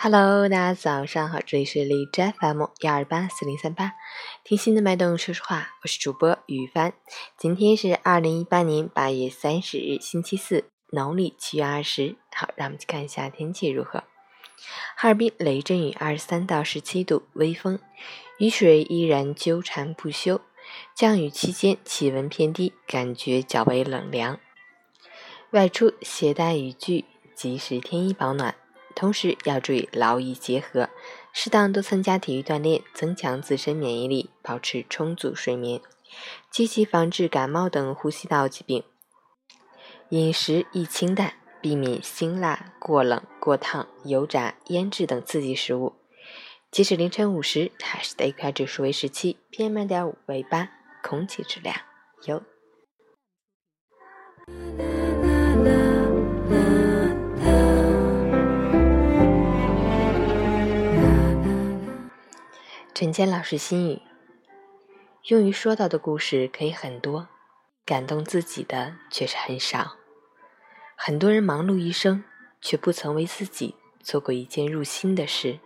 Hello，大家早上好，这里是荔枝 FM 幺二八四零三八，听心的脉动说说话，我是主播雨帆。今天是二零一八年八月三十日，星期四，农历七月二十。好，让我们去看一下天气如何。哈尔滨雷阵雨，二十三到十七度，微风，雨水依然纠缠不休。降雨期间气温偏低，感觉较为冷凉。外出携带雨具，及时添衣保暖。同时要注意劳逸结合，适当多参加体育锻炼，增强自身免疫力，保持充足睡眠，积极防治感冒等呼吸道疾病。饮食宜清淡，避免辛辣、过冷、过烫、油炸、腌制等刺激食物。截止凌晨五时，海市的 AQI 指数为十七，PM 二点五为八，空气质量优。陈坚老师心语：用于说到的故事可以很多，感动自己的却是很少。很多人忙碌一生，却不曾为自己做过一件入心的事。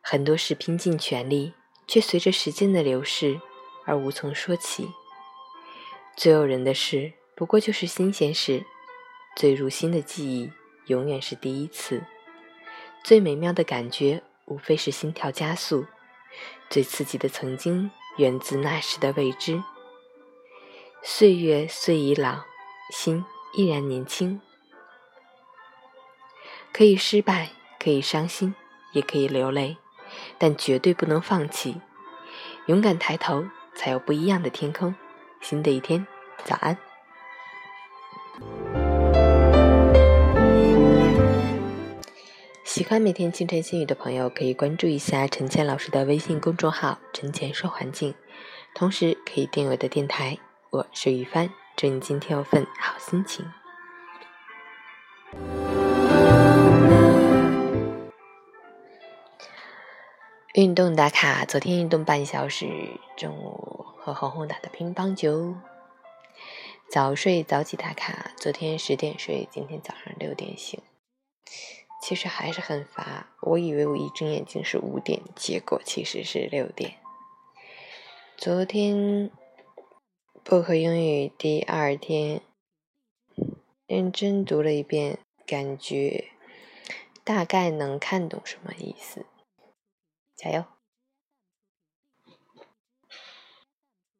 很多事拼尽全力，却随着时间的流逝而无从说起。最诱人的事，不过就是新鲜事；最入心的记忆，永远是第一次。最美妙的感觉。无非是心跳加速，最刺激的曾经源自那时的未知。岁月虽已老，心依然年轻。可以失败，可以伤心，也可以流泪，但绝对不能放弃。勇敢抬头，才有不一样的天空。新的一天，早安。喜欢每天清晨心语的朋友，可以关注一下陈倩老师的微信公众号“陈倩说环境”，同时可以订阅我的电台。我是雨帆，祝你今天有份好心情。运动打卡：昨天运动半小时，中午和红红打的乒乓球。早睡早起打卡：昨天十点睡，今天早上六点醒。其实还是很乏，我以为我一睁眼睛是五点，结果其实是六点。昨天薄荷英语第二天认真读了一遍，感觉大概能看懂什么意思。加油！